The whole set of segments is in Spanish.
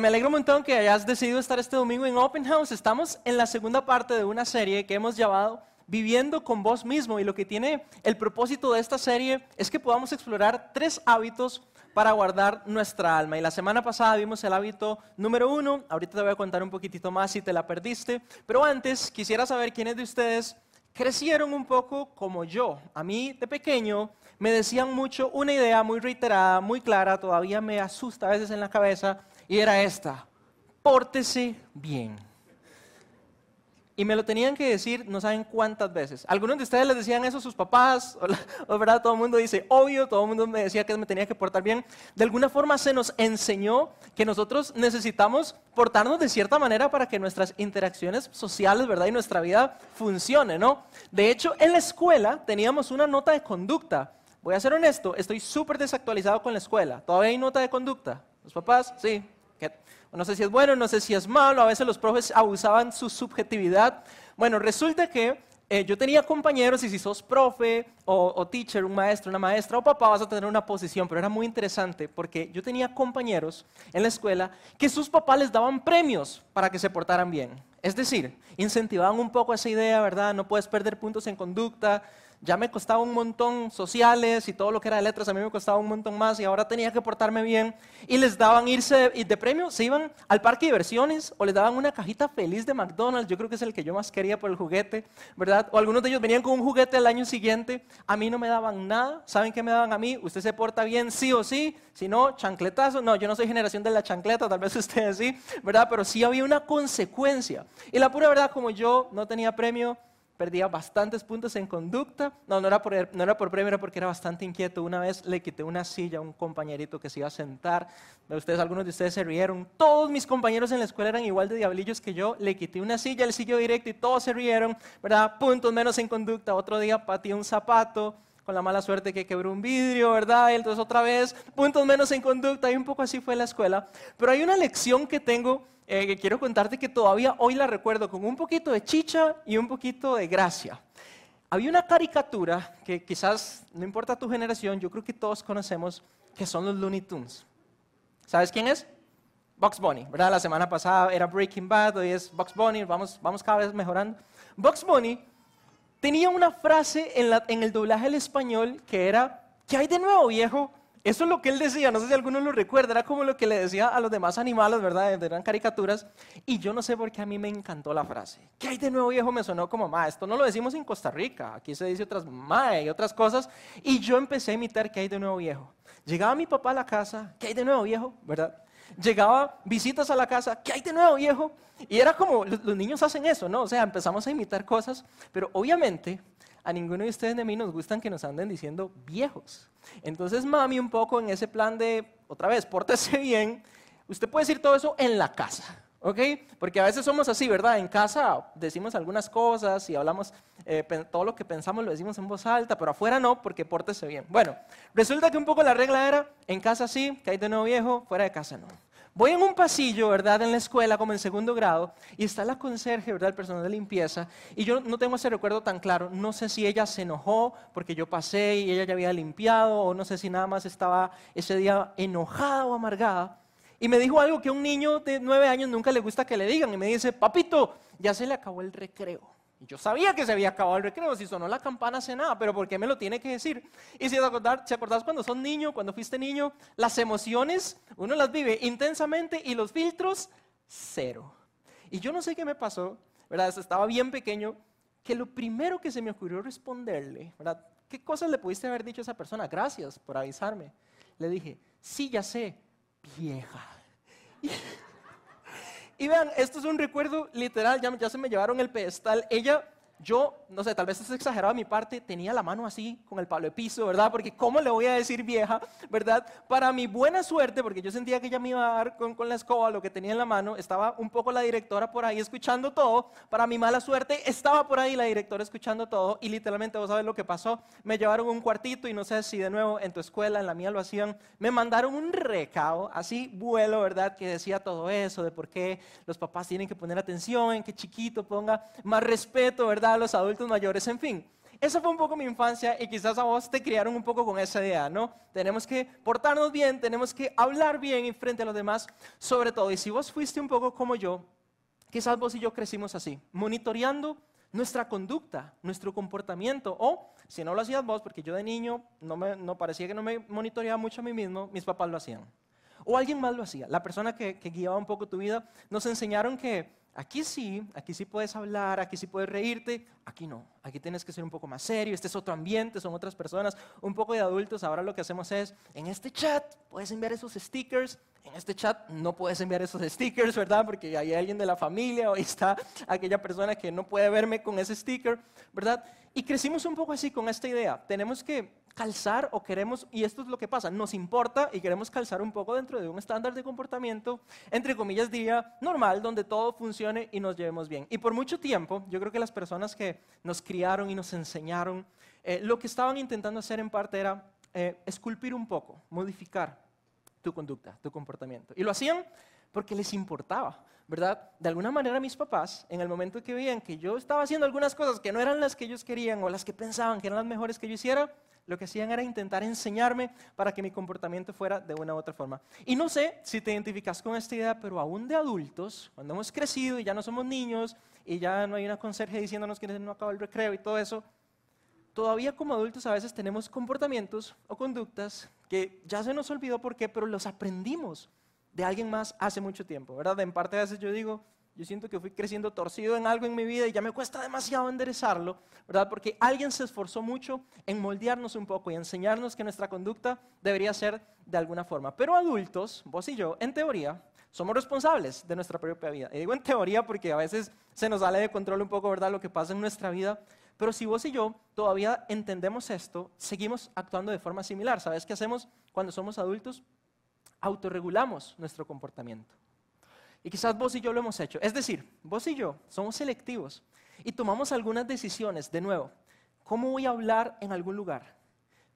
Me alegro un montón que hayas decidido estar este domingo en Open House. Estamos en la segunda parte de una serie que hemos llamado Viviendo con vos mismo y lo que tiene el propósito de esta serie es que podamos explorar tres hábitos para guardar nuestra alma. Y la semana pasada vimos el hábito número uno, ahorita te voy a contar un poquitito más si te la perdiste, pero antes quisiera saber quiénes de ustedes crecieron un poco como yo. A mí de pequeño me decían mucho una idea muy reiterada, muy clara, todavía me asusta a veces en la cabeza, y era esta, pórtese bien. Y me lo tenían que decir no saben cuántas veces. Algunos de ustedes les decían eso a sus papás, verdad, todo el mundo dice, obvio, todo el mundo me decía que me tenía que portar bien. De alguna forma se nos enseñó que nosotros necesitamos portarnos de cierta manera para que nuestras interacciones sociales, ¿verdad? Y nuestra vida funcione, ¿no? De hecho, en la escuela teníamos una nota de conducta. Voy a ser honesto, estoy súper desactualizado con la escuela. ¿Todavía hay nota de conducta? ¿Los papás? Sí. No sé si es bueno, no sé si es malo, a veces los profes abusaban su subjetividad. Bueno, resulta que eh, yo tenía compañeros y si sos profe o, o, teacher, un maestro, una maestra o papá, vas a tener una posición, pero era muy interesante porque yo tenía compañeros en la escuela que sus papás les daban premios para que se portaran bien. Es decir, incentivaban un poco esa idea, ¿verdad? No puedes perder puntos en conducta, ya me costaba un montón sociales y todo lo que era de letras, a mí me costaba un montón más y ahora tenía que portarme bien. Y les daban irse de premio, se iban al parque de diversiones o les daban una cajita feliz de McDonald's, yo creo que es el que yo más quería por el juguete, ¿verdad? O algunos de ellos venían con un juguete el año siguiente, a mí no me daban nada, ¿saben qué me daban a mí? Usted se porta bien sí o sí, si no, chancletazo, no, yo no soy generación de la chancleta, tal vez ustedes sí, ¿verdad? Pero sí había una consecuencia. Y la pura verdad, como yo no tenía premio, perdía bastantes puntos en conducta. No, no era, por, no era por premio, era porque era bastante inquieto. Una vez le quité una silla a un compañerito que se iba a sentar. Ustedes, algunos de ustedes se rieron. Todos mis compañeros en la escuela eran igual de diablillos que yo. Le quité una silla, él siguió directo y todos se rieron, ¿verdad? Puntos menos en conducta. Otro día pateé un zapato con la mala suerte que quebró un vidrio, ¿verdad? Entonces otra vez, puntos menos en conducta. Y un poco así fue la escuela. Pero hay una lección que tengo eh, quiero contarte que todavía hoy la recuerdo con un poquito de chicha y un poquito de gracia. Había una caricatura que quizás no importa tu generación, yo creo que todos conocemos, que son los Looney Tunes. ¿Sabes quién es? Bugs Bunny, ¿verdad? La semana pasada era Breaking Bad, hoy es Bugs Bunny, vamos, vamos cada vez mejorando. Bugs Bunny tenía una frase en, en el doblaje al español que era, ¿qué hay de nuevo, viejo? Eso es lo que él decía, no sé si alguno lo recuerda, era como lo que le decía a los demás animales, ¿verdad? Eran caricaturas. Y yo no sé por qué a mí me encantó la frase. ¿Qué hay de nuevo viejo? Me sonó como, ma, esto no lo decimos en Costa Rica, aquí se dice otras ma y otras cosas. Y yo empecé a imitar ¿qué hay de nuevo viejo? Llegaba mi papá a la casa, ¿qué hay de nuevo viejo? ¿Verdad? Llegaba visitas a la casa, ¿qué hay de nuevo viejo? Y era como, los niños hacen eso, ¿no? O sea, empezamos a imitar cosas, pero obviamente a ninguno de ustedes de mí nos gustan que nos anden diciendo viejos. Entonces, mami, un poco en ese plan de, otra vez, pórtese bien, usted puede decir todo eso en la casa, ¿ok? Porque a veces somos así, ¿verdad? En casa decimos algunas cosas y hablamos, eh, todo lo que pensamos lo decimos en voz alta, pero afuera no, porque pórtese bien. Bueno, resulta que un poco la regla era, en casa sí, que hay de nuevo viejo, fuera de casa no. Voy en un pasillo, ¿verdad? En la escuela, como en segundo grado, y está la conserje, ¿verdad? El personal de limpieza, y yo no tengo ese recuerdo tan claro. No sé si ella se enojó porque yo pasé y ella ya había limpiado, o no sé si nada más estaba ese día enojada o amargada. Y me dijo algo que a un niño de nueve años nunca le gusta que le digan, y me dice, papito, ya se le acabó el recreo. Yo sabía que se había acabado el recreo, si sonó la campana hace nada, pero ¿por qué me lo tiene que decir? Y si te acordás, cuando son niño, cuando fuiste niño, las emociones uno las vive intensamente y los filtros cero. Y yo no sé qué me pasó, ¿verdad? Estaba bien pequeño, que lo primero que se me ocurrió responderle, ¿verdad? ¿Qué cosas le pudiste haber dicho a esa persona? Gracias por avisarme. Le dije, sí, ya sé, vieja. Y vean, esto es un recuerdo literal, ya, se me llevaron el pedestal. Ella yo, no sé, tal vez es exagerado a mi parte, tenía la mano así con el palo de piso, ¿verdad? Porque ¿cómo le voy a decir vieja, verdad? Para mi buena suerte, porque yo sentía que ella me iba a dar con, con, la escoba lo que tenía en la mano, estaba un poco la directora por ahí escuchando todo. Para mi mala suerte, estaba por ahí la directora escuchando todo y literalmente, vos sabes lo que pasó, me llevaron un cuartito y no sé si de nuevo en tu escuela, en la mía lo hacían, me mandaron un recado, así vuelo, ¿verdad? Que decía todo eso, de por qué los papás tienen que poner atención, en que chiquito ponga más respeto, ¿verdad? A los adultos mayores, en fin. esa fue un poco mi infancia y quizás a vos te criaron un poco con esa idea, ¿no? Tenemos que portarnos bien, tenemos que hablar bien en frente a los demás, sobre todo. Y si vos fuiste un poco como yo, quizás vos y yo crecimos así, monitoreando nuestra conducta, nuestro comportamiento. O si no lo hacías vos, porque yo de niño no, me, no parecía que no me monitoreaba mucho a mí mismo, mis papás lo hacían. O alguien más lo hacía. La persona que, que guiaba un poco tu vida nos enseñaron que Aquí sí, aquí sí puedes hablar, aquí sí puedes reírte, aquí no, aquí tienes que ser un poco más serio, este es otro ambiente, son otras personas, un poco de adultos, ahora lo que hacemos es, en este chat puedes enviar esos stickers, en este chat no puedes enviar esos stickers, ¿verdad? Porque hay alguien de la familia o está aquella persona que no puede verme con ese sticker, ¿verdad? Y crecimos un poco así con esta idea, tenemos que calzar o queremos, y esto es lo que pasa, nos importa y queremos calzar un poco dentro de un estándar de comportamiento, entre comillas diría, normal, donde todo funcione y nos llevemos bien. Y por mucho tiempo, yo creo que las personas que nos criaron y nos enseñaron, eh, lo que estaban intentando hacer en parte era eh, esculpir un poco, modificar tu conducta, tu comportamiento. Y lo hacían porque les importaba, ¿verdad? De alguna manera mis papás, en el momento que veían que yo estaba haciendo algunas cosas que no eran las que ellos querían o las que pensaban que eran las mejores que yo hiciera, lo que hacían era intentar enseñarme para que mi comportamiento fuera de una u otra forma. Y no sé si te identificas con esta idea, pero aún de adultos, cuando hemos crecido y ya no somos niños y ya no hay una conserje diciéndonos que no acaba el recreo y todo eso, todavía como adultos a veces tenemos comportamientos o conductas que ya se nos olvidó por qué, pero los aprendimos de alguien más hace mucho tiempo, ¿verdad? En parte a veces yo digo, yo siento que fui creciendo torcido en algo en mi vida y ya me cuesta demasiado enderezarlo, ¿verdad? Porque alguien se esforzó mucho en moldearnos un poco y enseñarnos que nuestra conducta debería ser de alguna forma. Pero adultos, vos y yo, en teoría, somos responsables de nuestra propia vida. Y digo en teoría porque a veces se nos sale de control un poco, ¿verdad? Lo que pasa en nuestra vida. Pero si vos y yo todavía entendemos esto, seguimos actuando de forma similar. ¿Sabes qué hacemos cuando somos adultos? Autorregulamos nuestro comportamiento. Y quizás vos y yo lo hemos hecho. Es decir, vos y yo somos selectivos y tomamos algunas decisiones. De nuevo, ¿cómo voy a hablar en algún lugar?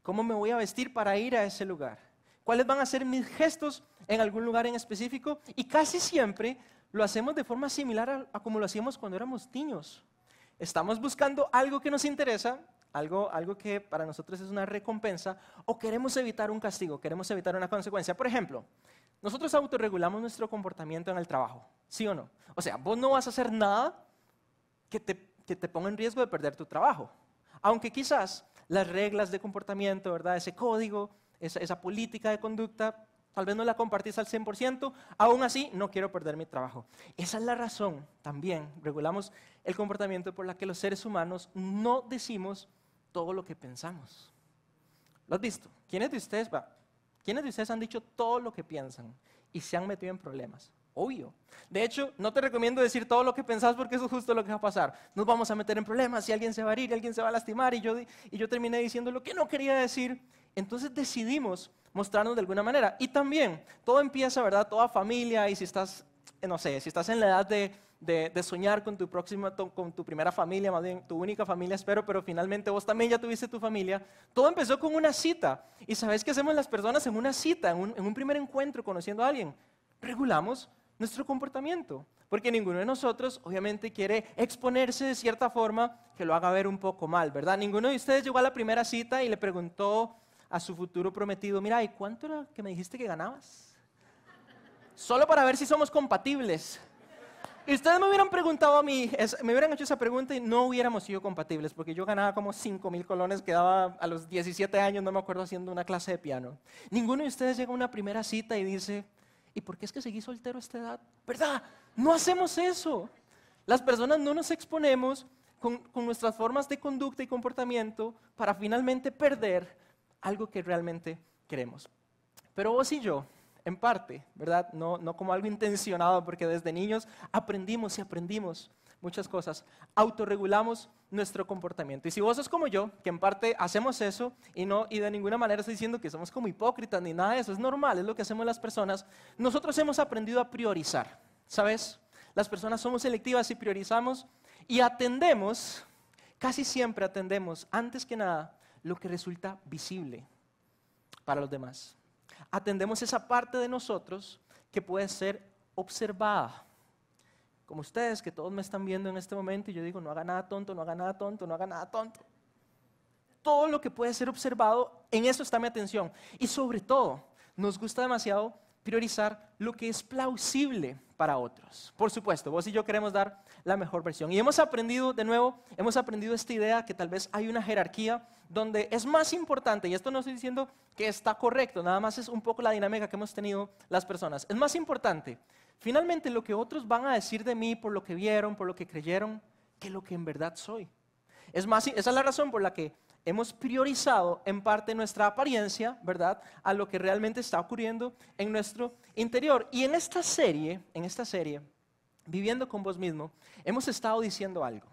¿Cómo me voy a vestir para ir a ese lugar? ¿Cuáles van a ser mis gestos en algún lugar en específico? Y casi siempre lo hacemos de forma similar a, como lo hacíamos cuando éramos niños. Estamos buscando algo que nos interesa, algo, algo que para nosotros es una recompensa, o queremos evitar un castigo, queremos evitar una consecuencia. Por ejemplo, nosotros autorregulamos nuestro comportamiento en el trabajo, ¿sí o no? O sea, vos no vas a hacer nada que te, que te ponga en riesgo de perder tu trabajo. Aunque quizás las reglas de comportamiento, ¿verdad? Ese código, esa, esa política de conducta, tal vez no la compartís al 100%, aún así no quiero perder mi trabajo. Esa es la razón también, regulamos el comportamiento por la que los seres humanos no decimos todo lo que pensamos. ¿Lo has visto? ¿Quiénes de ustedes, va, ¿Quiénes de ustedes han dicho todo lo que piensan y se han metido en problemas? Obvio. De hecho, no te recomiendo decir todo lo que pensás porque eso es justo lo que va a pasar. Nos vamos a meter en problemas y alguien se va a herir, alguien se va a lastimar y yo, y yo terminé diciendo lo que no quería decir. Entonces decidimos mostrarnos de alguna manera. Y también, todo empieza, ¿verdad? Toda familia y si estás, no sé, si estás en la edad de de, soñar con tu próxima, con tu primera familia, más bien tu única familia, espero, pero finalmente vos también ya tuviste tu familia. Todo empezó con una cita. ¿Y sabes qué hacemos las personas en una cita, en un, en un primer encuentro conociendo a alguien? Regulamos nuestro comportamiento. Porque ninguno de nosotros, obviamente, quiere exponerse de cierta forma que lo haga ver un poco mal, ¿verdad? Ninguno de ustedes llegó a la primera cita y le preguntó a su futuro prometido, mira, ¿y cuánto era que me dijiste que ganabas? Solo para ver si somos compatibles. Y ustedes me hubieran preguntado a mí, me hubieran hecho esa pregunta y no hubiéramos sido compatibles, porque yo ganaba como 5 mil colones, quedaba a los 17 años, no me acuerdo, haciendo una clase de piano. Ninguno de ustedes llega a una primera cita y dice, ¿y por qué es que seguí soltero a esta edad? ¿Verdad? No hacemos eso. Las personas no nos exponemos con, con nuestras formas de conducta y comportamiento para finalmente perder algo que realmente queremos. Pero vos y yo en parte, ¿verdad? No, no como algo intencionado, porque desde niños aprendimos y aprendimos muchas cosas. Autorregulamos nuestro comportamiento. Y si vos sos como yo, que en parte hacemos eso y, no, y de ninguna manera estoy diciendo que somos como hipócritas ni nada de eso, es normal, es lo que hacemos las personas, nosotros hemos aprendido a priorizar, ¿sabes? Las personas somos selectivas y priorizamos y atendemos, casi siempre atendemos, antes que nada, lo que resulta visible para los demás atendemos esa parte de nosotros que puede ser observada. Como ustedes, que todos me están viendo en este momento y yo digo, no haga nada tonto, no haga nada tonto, no haga nada tonto. todo lo que puede ser observado, en eso está mi atención. Y sobre todo, nos gusta demasiado priorizar lo que es plausible para otros. Por supuesto, vos y yo queremos dar la mejor versión. Y hemos aprendido, de nuevo, hemos aprendido esta idea que tal vez hay una jerarquía donde es más importante, y esto no estoy diciendo que está correcto, nada más es un poco la dinámica que hemos tenido las personas. Es más importante, finalmente, lo que otros van a decir de mí por lo que vieron, por lo que creyeron, que lo que en verdad soy. Es más, esa es la razón por la que hemos priorizado en parte nuestra apariencia, ¿verdad? A lo que realmente está ocurriendo en nuestro interior. Y en esta serie, en esta serie, viviendo con vos mismo, hemos estado diciendo algo.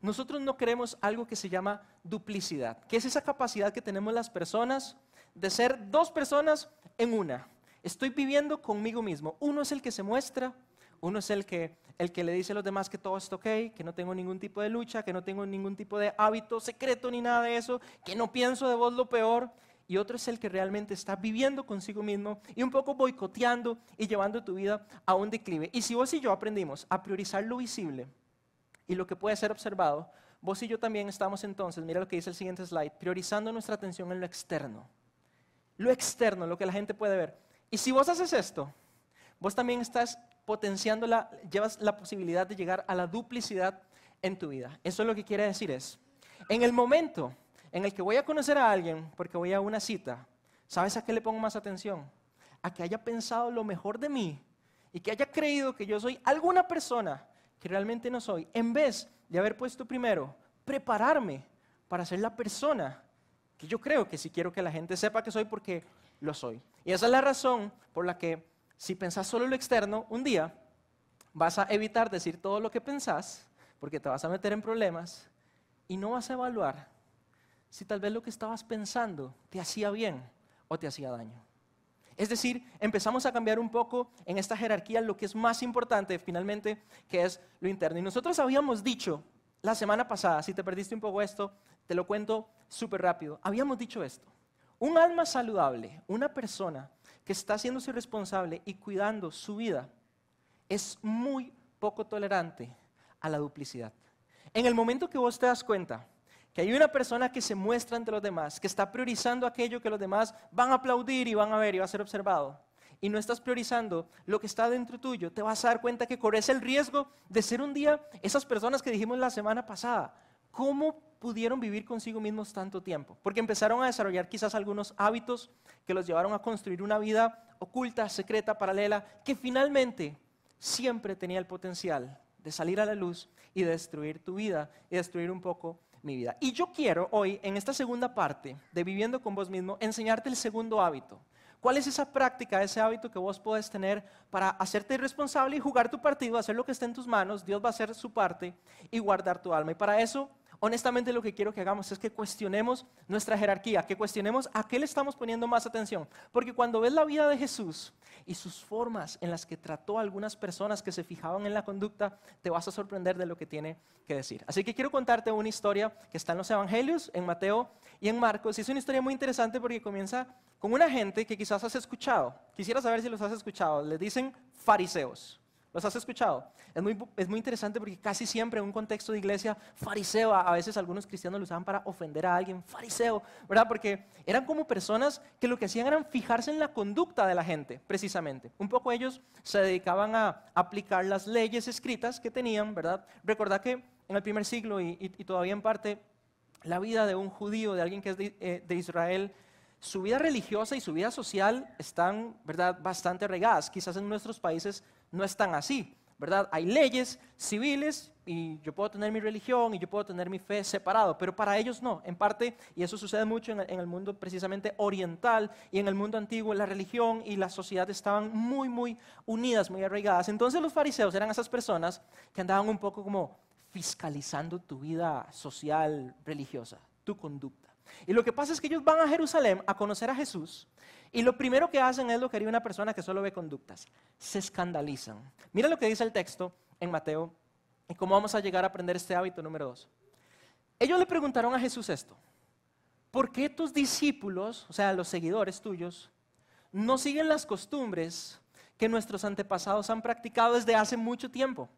Nosotros no queremos algo que se llama duplicidad, que es esa capacidad que tenemos las personas de ser dos personas en una. Estoy viviendo conmigo mismo. Uno es el que se muestra, uno es el que, el que le dice a los demás que todo está ok, que no tengo ningún tipo de lucha, que no tengo ningún tipo de hábito secreto ni nada de eso, que no pienso de vos lo peor. Y otro es el que realmente está viviendo consigo mismo y un poco boicoteando y llevando tu vida a un declive. Y si vos y yo aprendimos a priorizar lo visible y lo que puede ser observado, vos y yo también estamos entonces, mira lo que dice el siguiente slide, priorizando nuestra atención en lo externo. Lo externo, lo que la gente puede ver. Y si vos haces esto, vos también estás potenciando la, llevas la posibilidad de llegar a la duplicidad en tu vida. Eso es lo que quiere decir es, en el momento en el que voy a conocer a alguien, porque voy a una cita, ¿sabes a qué le pongo más atención? A que haya pensado lo mejor de mí y que haya creído que yo soy alguna persona que realmente no soy, en vez de haber puesto primero prepararme para ser la persona que yo creo que si quiero que la gente sepa que soy porque lo soy. Y esa es la razón por la que si pensás solo lo externo, un día vas a evitar decir todo lo que pensás, porque te vas a meter en problemas, y no vas a evaluar si tal vez lo que estabas pensando te hacía bien o te hacía daño. Es decir, empezamos a cambiar un poco en esta jerarquía lo que es más importante finalmente, que es lo interno. Y nosotros habíamos dicho la semana pasada, si te perdiste un poco esto, te lo cuento súper rápido, habíamos dicho esto. Un alma saludable, una persona que está haciéndose responsable y cuidando su vida, es muy poco tolerante a la duplicidad. En el momento que vos te das cuenta que hay una persona que se muestra ante los demás, que está priorizando aquello que los demás van a aplaudir y van a ver y va a ser observado, y no estás priorizando lo que está dentro tuyo, te vas a dar cuenta que corres el riesgo de ser un día esas personas que dijimos la semana pasada. ¿Cómo pudieron vivir consigo mismos tanto tiempo? Porque empezaron a desarrollar quizás algunos hábitos que los llevaron a construir una vida oculta, secreta, paralela, que finalmente siempre tenía el potencial de salir a la luz y destruir tu vida y destruir un poco mi vida. Y yo quiero hoy, en esta segunda parte de Viviendo con vos mismo, enseñarte el segundo hábito. ¿Cuál es esa práctica, ese hábito que vos puedes tener para hacerte responsable y jugar tu partido, hacer lo que esté en tus manos? Dios va a hacer su parte y guardar tu alma. Y para eso honestamente lo que quiero que hagamos es que cuestionemos nuestra jerarquía, que cuestionemos a qué le estamos poniendo más atención. Porque cuando ves la vida de Jesús y sus formas en las que trató a algunas personas que se fijaban en la conducta, te vas a sorprender de lo que tiene que decir. Así que quiero contarte una historia que está en los Evangelios, en Mateo y en Marcos. Y es una historia muy interesante porque comienza con una gente que quizás has escuchado. Quisiera saber si los has escuchado. Le dicen fariseos. ¿Los has escuchado? Es muy, es muy interesante porque casi siempre en un contexto de iglesia, fariseo, a, veces algunos cristianos lo usaban para ofender a alguien, fariseo, ¿verdad? Porque eran como personas que lo que hacían era fijarse en la conducta de la gente, precisamente. Un poco ellos se dedicaban a aplicar las leyes escritas que tenían, ¿verdad? Recordad que en el primer siglo y, todavía en parte la vida de un judío, de alguien que es de, eh, de Israel, su vida religiosa y su vida social están, ¿verdad?, bastante regadas. Quizás en nuestros países no están así, ¿verdad? Hay leyes civiles y yo puedo tener mi religión y yo puedo tener mi fe separado, pero para ellos no, en parte, y eso sucede mucho en el, mundo precisamente oriental y en el mundo antiguo, la religión y la sociedad estaban muy, muy unidas, muy arraigadas. Entonces los fariseos eran esas personas que andaban un poco como fiscalizando tu vida social, religiosa, tu conducta. Y lo que pasa es que ellos van a Jerusalén a conocer a Jesús y lo primero que hacen es lo que haría una persona que solo ve conductas. Se escandalizan. Mira lo que dice el texto en Mateo y cómo vamos a llegar a aprender este hábito número dos. Ellos le preguntaron a Jesús esto. ¿Por qué tus discípulos, o sea, los seguidores tuyos, no siguen las costumbres que nuestros antepasados han practicado desde hace mucho tiempo?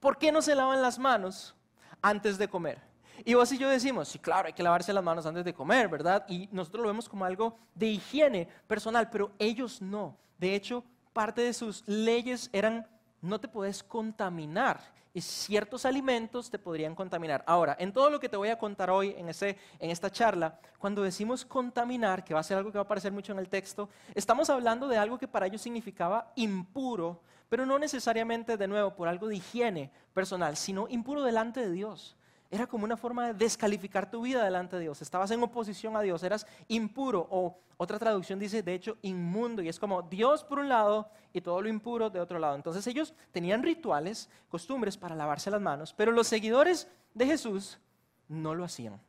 ¿Por qué no se lavan las manos antes de comer? Y vos y yo decimos, sí, claro, hay que lavarse las manos antes de comer, ¿verdad? Y nosotros lo vemos como algo de higiene personal, pero ellos no. De hecho, parte de sus leyes eran, no te puedes contaminar y ciertos alimentos te podrían contaminar. Ahora, en todo lo que te voy a contar hoy en, ese, en esta charla, cuando decimos contaminar, que va a ser algo que va a aparecer mucho en el texto, estamos hablando de algo que para ellos significaba impuro, pero no necesariamente de nuevo por algo de higiene personal, sino impuro delante de Dios. Era como una forma de descalificar tu vida delante de Dios. Estabas en oposición a Dios, eras impuro o otra traducción dice, de hecho, inmundo. Y es como Dios por un lado y todo lo impuro de otro lado. Entonces ellos tenían rituales, costumbres para lavarse las manos, pero los seguidores de Jesús no lo hacían.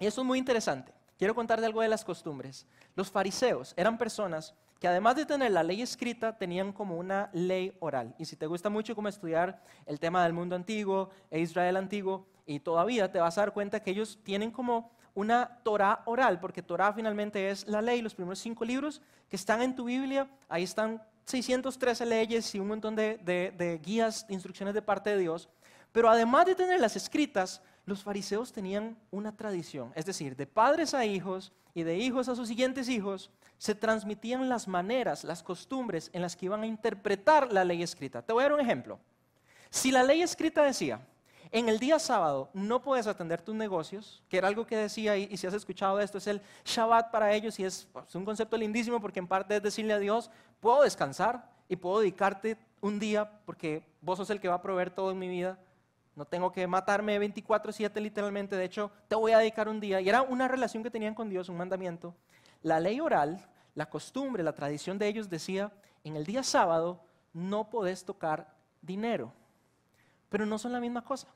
Y eso es muy interesante. Quiero contarte algo de las costumbres. Los fariseos eran personas que además de tener la ley escrita, tenían como una ley oral. Y si te gusta mucho como estudiar el tema del mundo antiguo e Israel antiguo, y todavía te vas a dar cuenta que ellos tienen como una Torah oral, porque Torah finalmente es la ley, los primeros cinco libros que están en tu Biblia, ahí están 613 leyes y un montón de, de guías, instrucciones de parte de Dios. Pero además de tenerlas escritas, los fariseos tenían una tradición, es decir, de padres a hijos y de hijos a sus siguientes hijos, se transmitían las maneras, las costumbres en las que iban a interpretar la ley escrita. Te voy a dar un ejemplo. Si la ley escrita decía, en el día sábado no puedes atender tus negocios, que era algo que decía, y, si has escuchado esto, es el Shabbat para ellos y es, es un concepto lindísimo porque en parte es decirle a Dios, puedo descansar y puedo dedicarte un día porque vos sos el que va a proveer todo en mi vida. No tengo que matarme 24/7 literalmente, de hecho te voy a dedicar un día. Y era una relación que tenían con Dios, un mandamiento. La ley oral, la costumbre, la tradición de ellos decía, en el día sábado no podés tocar dinero. Pero no son la misma cosa.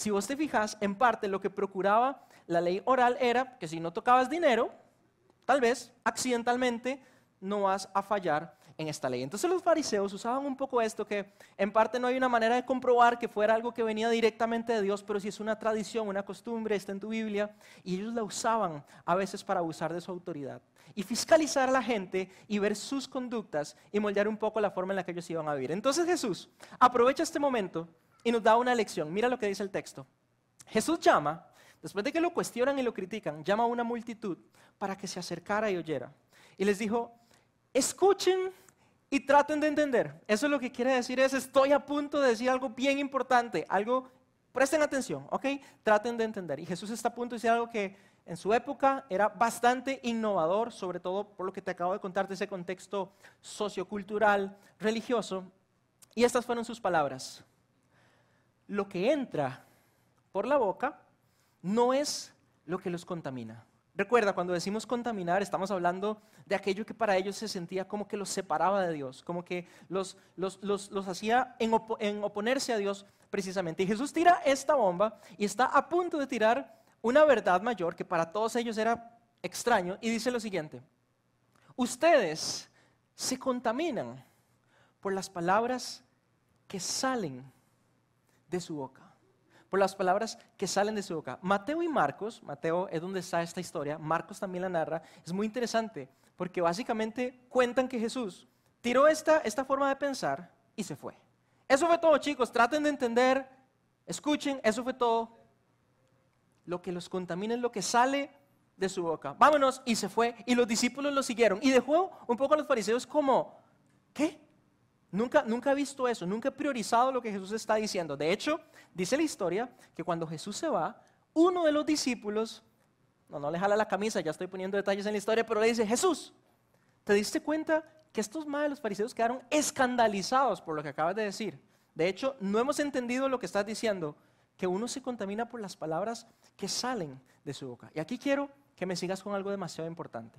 Si vos te fijas, en parte lo que procuraba la ley oral era que si no tocabas dinero, tal vez accidentalmente no vas a fallar en esta ley. Entonces los fariseos usaban un poco esto, que en parte no hay una manera de comprobar que fuera algo que venía directamente de Dios, pero si es una tradición, una costumbre, está en tu Biblia, y ellos la usaban a veces para abusar de su autoridad. Y fiscalizar a la gente y ver sus conductas y moldear un poco la forma en la que ellos iban a vivir. Entonces Jesús aprovecha este momento y nos da una lección. Mira lo que dice el texto. Jesús llama, después de que lo cuestionan y lo critican, llama a una multitud para que se acercara y oyera. Y les dijo, escuchen y traten de entender. Eso es lo que quiere decir es, estoy a punto de decir algo bien importante, algo, presten atención, ¿ok? Traten de entender. Y Jesús está a punto de decir algo que en su época era bastante innovador, sobre todo por lo que te acabo de contar de ese contexto sociocultural, religioso. Y estas fueron sus palabras lo que entra por la boca no es lo que los contamina. Recuerda, cuando decimos contaminar, estamos hablando de aquello que para ellos se sentía como que los separaba de Dios, como que los, hacía en, en oponerse a Dios precisamente. Y Jesús tira esta bomba y está a punto de tirar una verdad mayor que para todos ellos era extraño y dice lo siguiente, ustedes se contaminan por las palabras que salen de su boca. Por las palabras que salen de su boca. Mateo y Marcos, Mateo es donde está esta historia, Marcos también la narra, es muy interesante porque básicamente cuentan que Jesús tiró esta, esta forma de pensar y se fue. Eso fue todo, chicos, traten de entender, escuchen, eso fue todo. Lo que los contamina es lo que sale de su boca. Vámonos, y se fue, y los discípulos lo siguieron. Y dejó un poco a los fariseos como, ¿qué? Nunca, nunca he visto eso, nunca he priorizado lo que Jesús está diciendo. De hecho, dice la historia que cuando Jesús se va, uno de los discípulos, no, no le jala la camisa, ya estoy poniendo detalles en la historia, pero le dice, Jesús, ¿te diste cuenta que estos malos fariseos quedaron escandalizados por lo que acabas de decir? De hecho, no hemos entendido lo que estás diciendo, que uno se contamina por las palabras que salen de su boca. Y aquí quiero que me sigas con algo demasiado importante.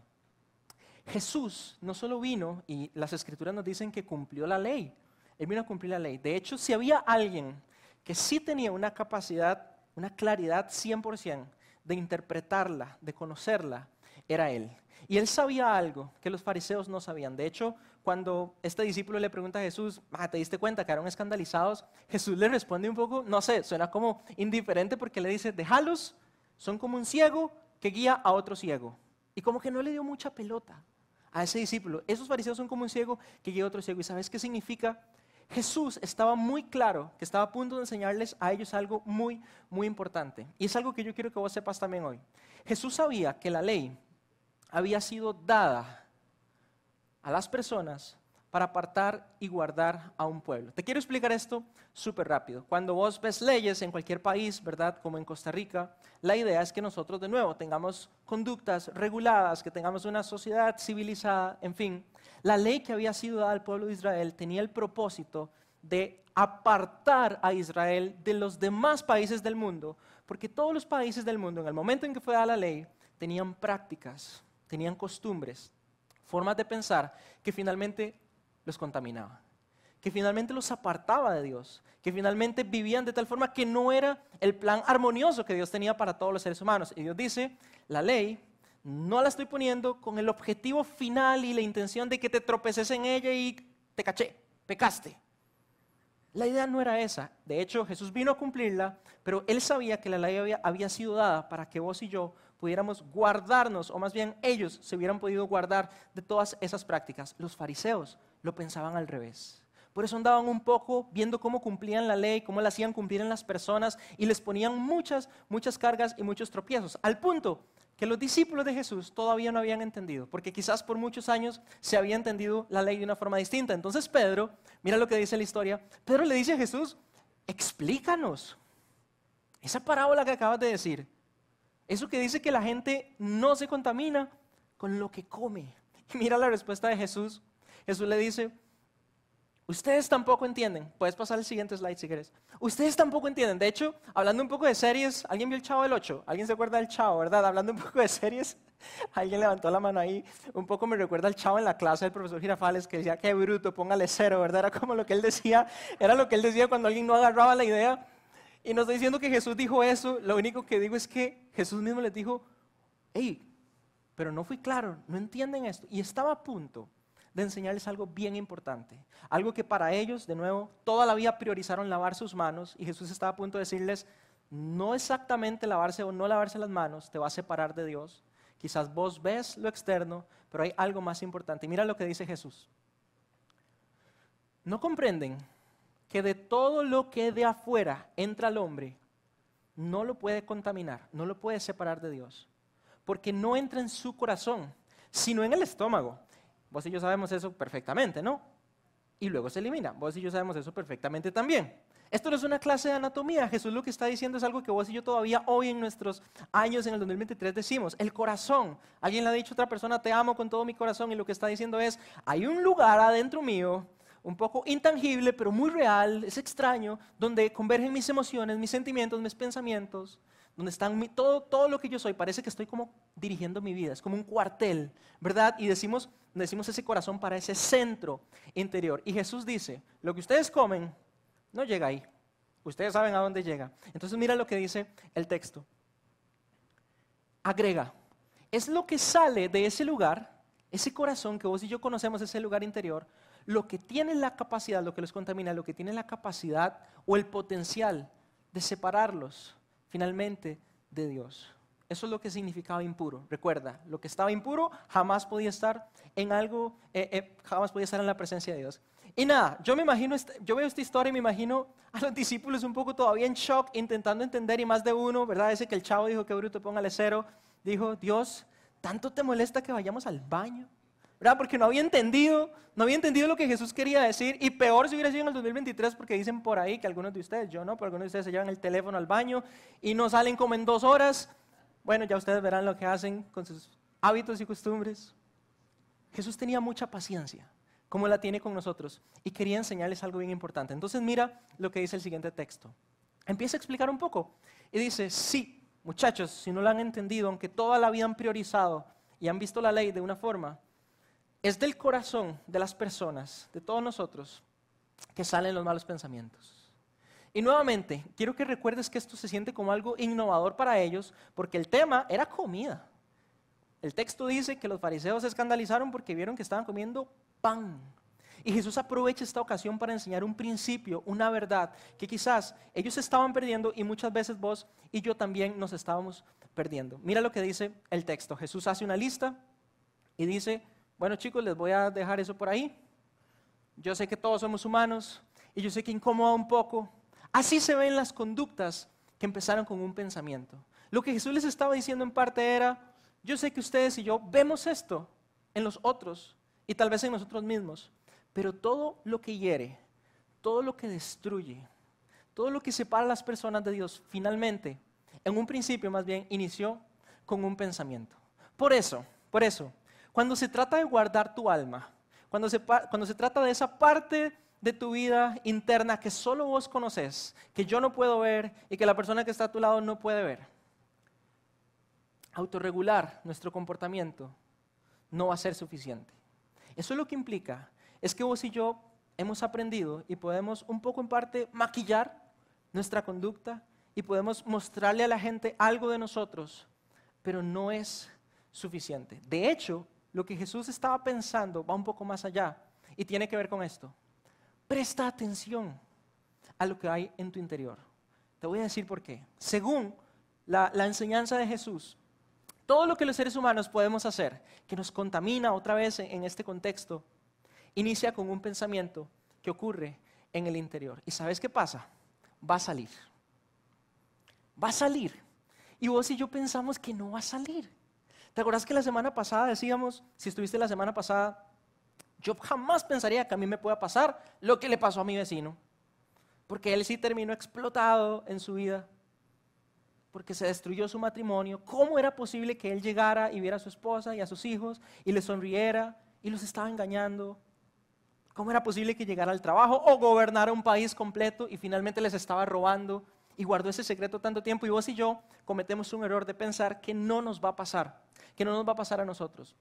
Jesús no solo vino, y las escrituras nos dicen que cumplió la ley, Él vino a cumplir la ley. De hecho, si había alguien que sí tenía una capacidad, una claridad 100% de interpretarla, de conocerla, era Él. Y Él sabía algo que los fariseos no sabían. De hecho, cuando este discípulo le pregunta a Jesús, ah, ¿te diste cuenta que eran escandalizados? Jesús le responde un poco, no sé, suena como indiferente porque le dice, déjalos, son como un ciego que guía a otro ciego. Y como que no le dio mucha pelota a ese discípulo. Esos fariseos son como un ciego que guía otro ciego. ¿Y sabes qué significa? Jesús estaba muy claro que estaba a punto de enseñarles a ellos algo muy, muy importante. Y es algo que yo quiero que vos sepas también hoy. Jesús sabía que la ley había sido dada a las personas para apartar y guardar a un pueblo. Te quiero explicar esto súper rápido. Cuando vos ves leyes en cualquier país, ¿verdad? Como en Costa Rica, la idea es que nosotros de nuevo tengamos conductas reguladas, que tengamos una sociedad civilizada, en fin. La ley que había sido dada al pueblo de Israel tenía el propósito de apartar a Israel de los demás países del mundo, porque todos los países del mundo, en el momento en que fue dada la ley, tenían prácticas, tenían costumbres, formas de pensar que finalmente los contaminaba, que finalmente los apartaba de Dios, que finalmente vivían de tal forma que no era el plan armonioso que Dios tenía para todos los seres humanos. Y Dios dice, la ley no la estoy poniendo con el objetivo final y la intención de que te tropeces en ella y te caché, pecaste. La idea no era esa. De hecho, Jesús vino a cumplirla, pero él sabía que la ley había, había, sido dada para que vos y yo pudiéramos guardarnos, o más bien ellos se hubieran podido guardar de todas esas prácticas. Los fariseos lo pensaban al revés. Por eso andaban un poco viendo cómo cumplían la ley, cómo la hacían cumplir en las personas y les ponían muchas, muchas cargas y muchos tropiezos. Al punto que los discípulos de Jesús todavía no habían entendido, porque quizás por muchos años se había entendido la ley de una forma distinta. Entonces Pedro, mira lo que dice la historia, Pedro le dice a Jesús, explícanos esa parábola que acabas de decir, eso que dice que la gente no se contamina con lo que come. Y mira la respuesta de Jesús, Jesús le dice, ustedes tampoco entienden. Puedes pasar el siguiente slide si quieres. Ustedes tampoco entienden. De hecho, hablando un poco de series, ¿alguien vio el Chavo del 8? ¿Alguien se acuerda del Chavo, verdad? Hablando un poco de series, alguien levantó la mano ahí. Un poco me recuerda al Chavo en la clase del profesor Girafales que decía, qué bruto, póngale cero, ¿verdad? Era como lo que él decía, era lo que él decía cuando alguien no agarraba la idea. Y no estoy diciendo que Jesús dijo eso, lo único que digo es que Jesús mismo les dijo, hey, pero no fui claro, no entienden esto. Y estaba a punto de enseñarles algo bien importante. Algo que para ellos, de nuevo, toda la vida priorizaron lavar sus manos y Jesús estaba a punto de decirles, no exactamente lavarse o no lavarse las manos te va a separar de Dios. Quizás vos ves lo externo, pero hay algo más importante. Mira lo que dice Jesús. ¿No comprenden que de todo lo que de afuera entra al hombre, no lo puede contaminar, no lo puede separar de Dios? Porque no entra en su corazón, sino en el estómago Vos y yo sabemos eso perfectamente, ¿no? Y luego se elimina. Vos y yo sabemos eso perfectamente también. Esto no es una clase de anatomía. Jesús lo que está diciendo es algo que vos y yo todavía hoy en nuestros años, en el 2023, decimos. El corazón. Alguien le ha dicho a otra persona, te amo con todo mi corazón. Y lo que está diciendo es, hay un lugar adentro mío, un poco intangible, pero muy real, es extraño, donde convergen mis emociones, mis sentimientos, mis pensamientos, donde están todo, todo lo que yo soy, parece que estoy como dirigiendo mi vida, es como un cuartel, ¿verdad? Y decimos, decimos ese corazón para ese centro interior. Y Jesús dice, lo que ustedes comen no llega ahí, ustedes saben a dónde llega. Entonces mira lo que dice el texto. Agrega, es lo que sale de ese lugar, ese corazón que vos y yo conocemos, ese lugar interior, lo que tiene la capacidad, lo que los contamina, lo que tiene la capacidad o el potencial de separarlos finalmente de Dios. Eso es lo que significaba impuro. Recuerda, lo que estaba impuro jamás podía estar en algo, eh, eh, jamás podía estar en la presencia de Dios. Y nada, yo me imagino, yo veo esta historia y me imagino a los discípulos un poco todavía en shock, intentando entender y más de uno, ¿verdad? Ese que el chavo dijo que bruto, póngale cero. Dijo, Dios, ¿tanto te molesta que vayamos al baño? ¿Verdad? Porque no había entendido, no había entendido lo que Jesús quería decir y peor si hubiera sido en el 2023 porque dicen por ahí que algunos de ustedes, yo no, pero algunos de ustedes se llevan el teléfono al baño y no salen como en dos horas. Bueno, ya ustedes verán lo que hacen con sus hábitos y costumbres. Jesús tenía mucha paciencia, como la tiene con nosotros, y quería enseñarles algo bien importante. Entonces mira lo que dice el siguiente texto. Empieza a explicar un poco y dice, sí, muchachos, si no lo han entendido, aunque toda la vida han priorizado y han visto la ley de una forma, es del corazón de las personas, de todos nosotros, que salen los malos pensamientos. Y nuevamente, quiero que recuerdes que esto se siente como algo innovador para ellos, porque el tema era comida. El texto dice que los fariseos se escandalizaron porque vieron que estaban comiendo pan. Y Jesús aprovecha esta ocasión para enseñar un principio, una verdad, que quizás ellos estaban perdiendo y muchas veces vos y yo también nos estábamos perdiendo. Mira lo que dice el texto. Jesús hace una lista y dice, bueno chicos, les voy a dejar eso por ahí. Yo sé que todos somos humanos y yo sé que incomoda un poco. Así se ven las conductas que empezaron con un pensamiento. Lo que Jesús les estaba diciendo en parte era, yo sé que ustedes y yo vemos esto en los otros y tal vez en nosotros mismos, pero todo lo que hiere, todo lo que destruye, todo lo que separa a las personas de Dios, finalmente, en un principio más bien, inició con un pensamiento. Por eso, por eso, cuando se trata de guardar tu alma, cuando se, cuando se trata de esa parte de tu vida interna que solo vos conoces, que yo no puedo ver y que la persona que está a tu lado no puede ver, autorregular nuestro comportamiento no va a ser suficiente. Eso lo que implica es que vos y yo hemos aprendido y podemos un poco en parte maquillar nuestra conducta y podemos mostrarle a la gente algo de nosotros, pero no es suficiente. De hecho, lo que Jesús estaba pensando va un poco más allá y tiene que ver con esto. Presta atención a lo que hay en tu interior. Te voy a decir por qué. Según la, enseñanza de Jesús, todo lo que los seres humanos podemos hacer, que nos contamina otra vez en este contexto, inicia con un pensamiento que ocurre en el interior. ¿Y sabes qué pasa? Va a salir. Va a salir. Y vos y yo pensamos que no va a salir. ¿Te acuerdas que la semana pasada decíamos, si estuviste la semana pasada, yo jamás pensaría que a mí me pueda pasar lo que le pasó a mi vecino? Porque él sí terminó explotado en su vida, porque se destruyó su matrimonio. ¿Cómo era posible que él llegara y viera a su esposa y a sus hijos y le sonriera y los estaba engañando? ¿Cómo era posible que llegara al trabajo o gobernara un país completo y finalmente les estaba robando y guardó ese secreto tanto tiempo? Y vos y yo cometemos un error de pensar que no nos va a pasar, que no nos va a pasar a nosotros.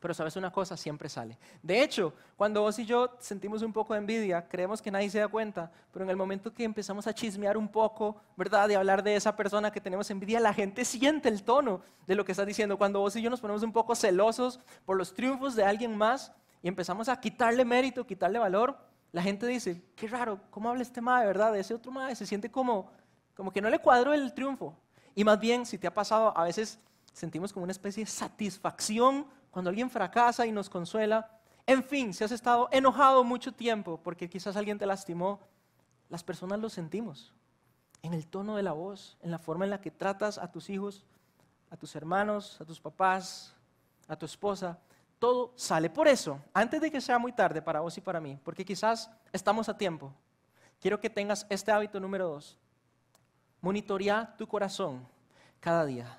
Pero sabes una cosa, siempre sale. De hecho, cuando vos y yo sentimos un poco de envidia, creemos que nadie se da cuenta, pero en el momento que empezamos a chismear un poco, ¿verdad? De hablar de esa persona que tenemos envidia, la gente siente el tono de lo que estás diciendo. Cuando vos y yo nos ponemos un poco celosos por los triunfos de alguien más, y empezamos a quitarle mérito, quitarle valor, la gente dice, qué raro, ¿cómo habla este de verdad? De ese otro madre se siente como, como que no le cuadró el triunfo. Y más bien, si te ha pasado, a veces sentimos como una especie de satisfacción cuando alguien fracasa y nos consuela. En fin, si has estado enojado mucho tiempo porque quizás alguien te lastimó, las personas lo sentimos. En el tono de la voz, en la forma en la que tratas a tus hijos, a tus hermanos, a tus papás, a tu esposa todo sale. Por eso, antes de que sea muy tarde para vos y para mí, porque quizás estamos a tiempo, quiero que tengas este hábito número dos. Monitorea tu corazón cada día.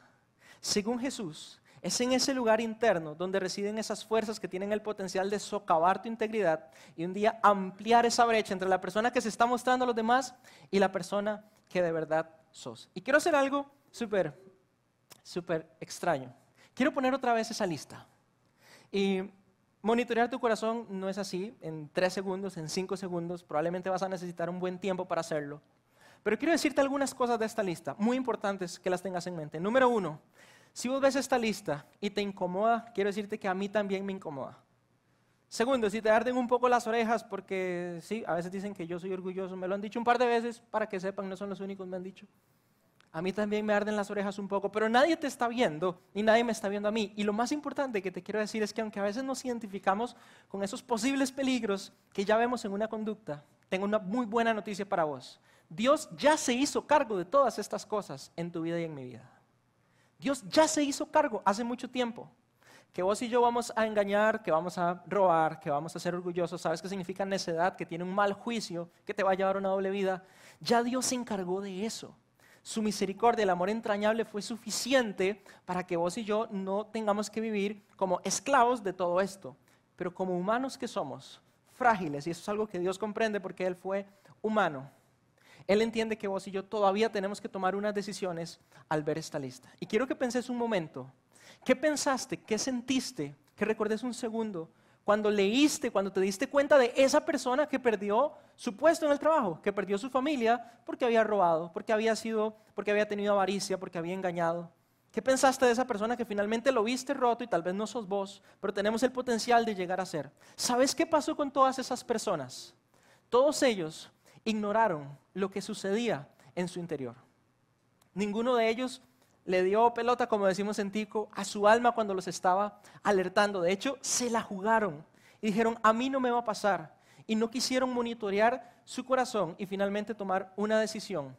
Según Jesús, es en ese lugar interno donde residen esas fuerzas que tienen el potencial de socavar tu integridad y un día ampliar esa brecha entre la persona que se está mostrando a los demás y la persona que de verdad sos. Y quiero hacer algo súper, súper extraño. Quiero poner otra vez esa lista. Y monitorear tu corazón no es así, en tres segundos, en cinco segundos, probablemente vas a necesitar un buen tiempo para hacerlo. Pero quiero decirte algunas cosas de esta lista, muy importantes que las tengas en mente. Número uno, si vos ves esta lista y te incomoda, quiero decirte que a mí también me incomoda. Segundo, si te arden un poco las orejas, porque sí, a veces dicen que yo soy orgulloso, me lo han dicho un par de veces para que sepan, no son los únicos que me han dicho. A mí también me arden las orejas un poco, pero nadie te está viendo, ni nadie me está viendo a mí. Y lo más importante que te quiero decir es que aunque a veces nos identificamos con esos posibles peligros que ya vemos en una conducta, tengo una muy buena noticia para vos. Dios ya se hizo cargo de todas estas cosas en tu vida y en mi vida. Dios ya se hizo cargo hace mucho tiempo. Que vos y yo vamos a engañar, que vamos a robar, que vamos a ser orgullosos, ¿sabes qué significa necedad? Que tiene un mal juicio, que te va a llevar a una doble vida. Ya Dios se encargó de eso su misericordia, el amor entrañable fue suficiente para que vos y yo no tengamos que vivir como esclavos de todo esto. Pero como humanos que somos, frágiles, y eso es algo que Dios comprende porque Él fue humano, Él entiende que vos y yo todavía tenemos que tomar unas decisiones al ver esta lista. Y quiero que penses un momento, ¿qué pensaste? ¿Qué sentiste? Que recordes un segundo cuando leíste, cuando te diste cuenta de esa persona que perdió su puesto en el trabajo, que perdió su familia porque había robado, porque había sido, porque había tenido avaricia, porque había engañado. ¿Qué pensaste de esa persona que finalmente lo viste roto y tal vez no sos vos, pero tenemos el potencial de llegar a ser? ¿Sabes qué pasó con todas esas personas? Todos ellos ignoraron lo que sucedía en su interior. Ninguno de ellos le dio pelota, como decimos en Tico, a su alma cuando los estaba alertando. De hecho, se la jugaron y dijeron, a mí no me va a pasar. Y no quisieron monitorear su corazón y finalmente tomar una decisión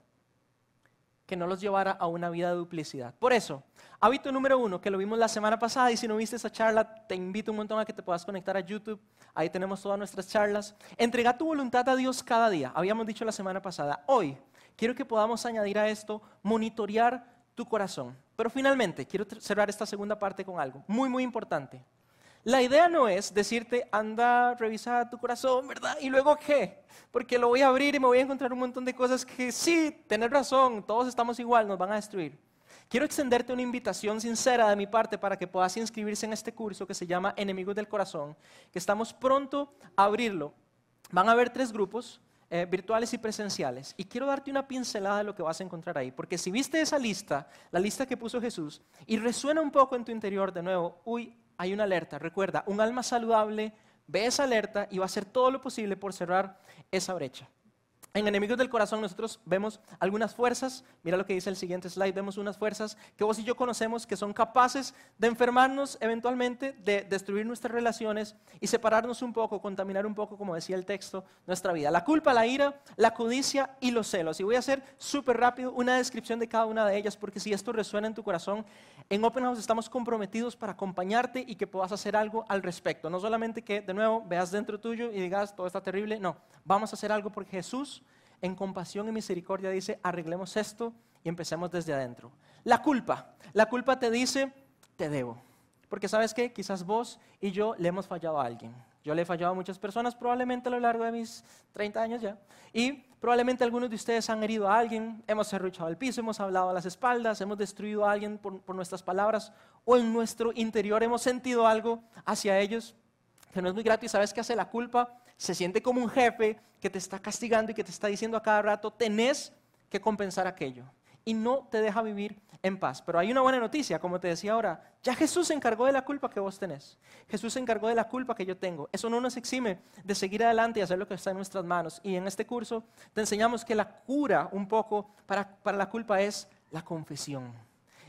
que no los llevara a una vida de duplicidad. Por eso, hábito número uno, que lo vimos la semana pasada, y si no viste esa charla, te invito un montón a que te puedas conectar a YouTube, ahí tenemos todas nuestras charlas. Entrega tu voluntad a Dios cada día, habíamos dicho la semana pasada. Hoy, quiero que podamos añadir a esto, monitorear tu corazón. Pero finalmente, quiero cerrar esta segunda parte con algo muy, muy importante. La idea no es decirte, anda, revisa tu corazón, ¿verdad? ¿Y luego qué? Porque lo voy a abrir y me voy a encontrar un montón de cosas que sí, tener razón, todos estamos igual, nos van a destruir. Quiero extenderte una invitación sincera de mi parte para que puedas inscribirse en este curso que se llama Enemigos del Corazón, que estamos pronto a abrirlo. Van a haber tres grupos, eh, virtuales y presenciales. Y quiero darte una pincelada de lo que vas a encontrar ahí. Porque si viste esa lista, la lista que puso Jesús, y resuena un poco en tu interior de nuevo, uy, hay una alerta. Recuerda, un alma saludable ve esa alerta y va a hacer todo lo posible por cerrar esa brecha. En Enemigos del Corazón nosotros vemos algunas fuerzas, mira lo que dice el siguiente slide, vemos unas fuerzas que vos y yo conocemos que son capaces de enfermarnos eventualmente, de destruir nuestras relaciones y separarnos un poco, contaminar un poco, como decía el texto, nuestra vida. La culpa, la ira, la codicia y los celos. Y voy a hacer súper rápido una descripción de cada una de ellas, porque si esto resuena en tu corazón, en Open House estamos comprometidos para acompañarte y que puedas hacer algo al respecto. No solamente que de nuevo veas dentro tuyo y digas, todo está terrible, no, vamos a hacer algo porque Jesús en compasión y misericordia dice, arreglemos esto y empecemos desde adentro. La culpa, la culpa te dice, te debo. Porque sabes qué, quizás vos y yo le hemos fallado a alguien. Yo le he fallado a muchas personas probablemente a lo largo de mis 30 años ya. Y probablemente algunos de ustedes han herido a alguien, hemos cerruchado el piso, hemos hablado a las espaldas, hemos destruido a alguien por, por nuestras palabras o en nuestro interior hemos sentido algo hacia ellos que no es muy grato y sabes qué hace la culpa, se siente como un jefe que te está castigando y que te está diciendo a cada rato, tenés que compensar aquello. Y no te deja vivir en paz. Pero hay una buena noticia, como te decía ahora, ya Jesús se encargó de la culpa que vos tenés. Jesús se encargó de la culpa que yo tengo. Eso no nos exime de seguir adelante y hacer lo que está en nuestras manos. Y en este curso te enseñamos que la cura un poco para, para la culpa es la confesión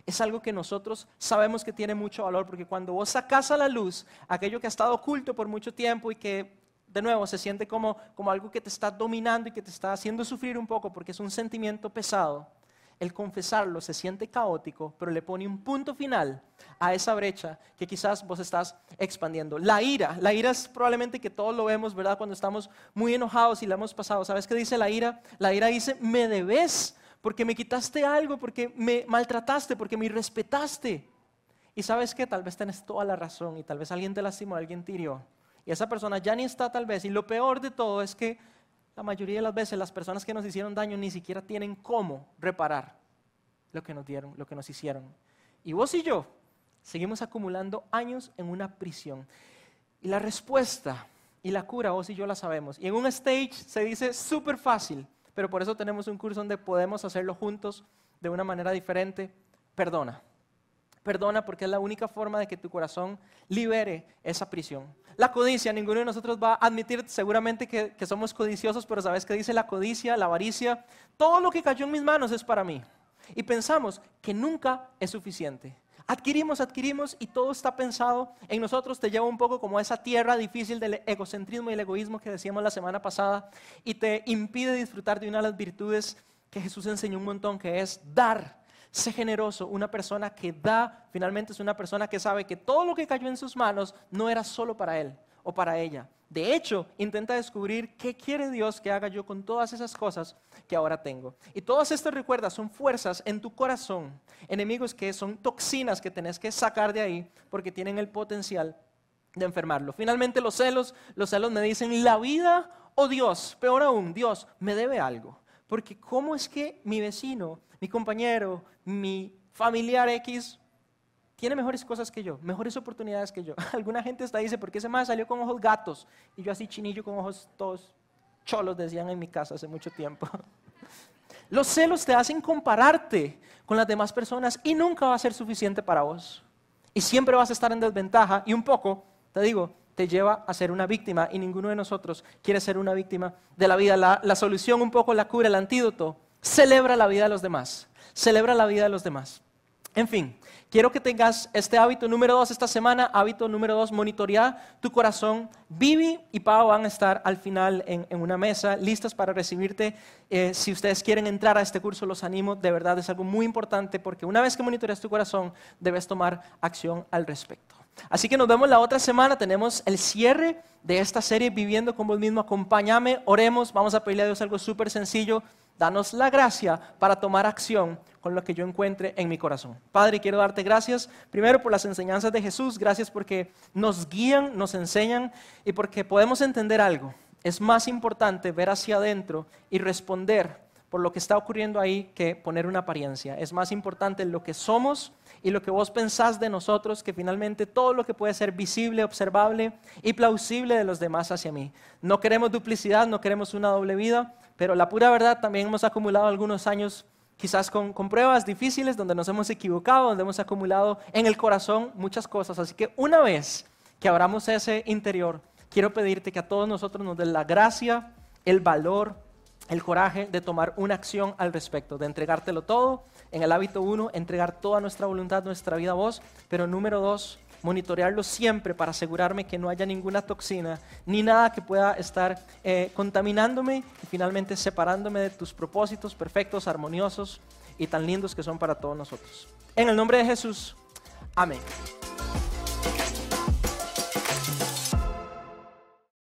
es algo que nosotros sabemos que tiene mucho valor, porque cuando vos sacás a la luz aquello que ha estado oculto por mucho tiempo y que de nuevo se siente como, como algo que te está dominando y que te está haciendo sufrir un poco porque es un sentimiento pesado, el confesarlo se siente caótico, pero le pone un punto final a esa brecha que quizás vos estás expandiendo. La ira, la ira es probablemente que todos lo vemos, ¿verdad? Cuando estamos muy enojados y la hemos pasado. ¿Sabes qué dice la ira? La ira dice, me debes porque me quitaste algo, porque me maltrataste, porque me irrespetaste. Y sabes que tal vez tenés toda la razón y tal vez alguien te lastimó, alguien te. Y esa persona ya ni está tal vez. Y lo peor de todo es que la mayoría de las veces las personas que nos hicieron daño ni siquiera tienen cómo reparar lo que nos dieron, lo que nos hicieron. Y vos y yo seguimos acumulando años en una prisión. Y la respuesta y la cura, vos y yo la sabemos. Y en un stage se dice súper fácil pero por eso tenemos un curso donde podemos hacerlo juntos de una manera diferente. Perdona. Perdona porque es la única forma de que tu corazón libere esa prisión. La codicia, ninguno de nosotros va a admitir seguramente que, que somos codiciosos, pero ¿sabes qué dice la codicia, la avaricia? Todo lo que cayó en mis manos es para mí. Y pensamos que nunca es suficiente. Adquirimos, adquirimos y todo está pensado en nosotros. Te lleva un poco como a esa tierra difícil del egocentrismo y el egoísmo que decíamos la semana pasada y te impide disfrutar de una de las virtudes que Jesús enseñó un montón, que es dar. Sé generoso. Una persona que da finalmente es una persona que sabe que todo lo que cayó en sus manos no era solo para él o para ella, de hecho, intenta descubrir qué quiere Dios que haga yo con todas esas cosas que ahora tengo. Y todas estas recuerdas son fuerzas en tu corazón, enemigos que son toxinas que tenés que sacar de ahí porque tienen el potencial de enfermarlo. Finalmente los celos, los celos me dicen la vida o Dios, peor aún, Dios me debe algo. Porque ¿cómo es que mi vecino, mi compañero, mi familiar X tiene mejores cosas que yo, mejores oportunidades que yo. Alguna gente está dice, ¿por qué ese más salió con ojos gatos? Y yo así chinillo con ojos todos cholos, decían en mi casa hace mucho tiempo. Los celos te hacen compararte con las demás personas y nunca va a ser suficiente para vos. Y siempre vas a estar en desventaja y un poco, te digo, te lleva a ser una víctima y ninguno de nosotros quiere ser una víctima de la vida. La, la solución un poco, la cura, el antídoto, celebra la vida de los demás. Celebra la vida de los demás. En fin, quiero que tengas este hábito número dos esta semana, hábito número dos, monitorear tu corazón. Vivi y Pau van a estar al final en, una mesa, listas para recibirte. Eh, si ustedes quieren entrar a este curso, los animo, de verdad es algo muy importante porque una vez que monitoreas tu corazón, debes tomar acción al respecto. Así que nos vemos la otra semana, tenemos el cierre de esta serie Viviendo con vos mismo. Acompáñame, oremos, vamos a pedirle a Dios algo súper sencillo. Danos la gracia para tomar acción con lo que yo encuentre en mi corazón. Padre, quiero darte gracias primero por las enseñanzas de Jesús, gracias porque nos guían, nos enseñan y porque podemos entender algo. Es más importante ver hacia adentro y responder por lo que está ocurriendo ahí que poner una apariencia. Es más importante lo que somos y lo que vos pensás de nosotros que finalmente todo lo que puede ser visible, observable y plausible de los demás hacia mí. No queremos duplicidad, no queremos una doble vida, pero la pura verdad también hemos acumulado algunos años quizás con, con, pruebas difíciles donde nos hemos equivocado, donde hemos acumulado en el corazón muchas cosas. Así que una vez que abramos ese interior, quiero pedirte que a todos nosotros nos den la gracia, el valor, el coraje de tomar una acción al respecto, de entregártelo todo. En el hábito uno, entregar toda nuestra voluntad, nuestra vida a vos. Pero número dos, monitorearlo siempre para asegurarme que no haya ninguna toxina ni nada que pueda estar eh, contaminándome y finalmente separándome de tus propósitos perfectos, armoniosos y tan lindos que son para todos nosotros. En el nombre de Jesús, amén.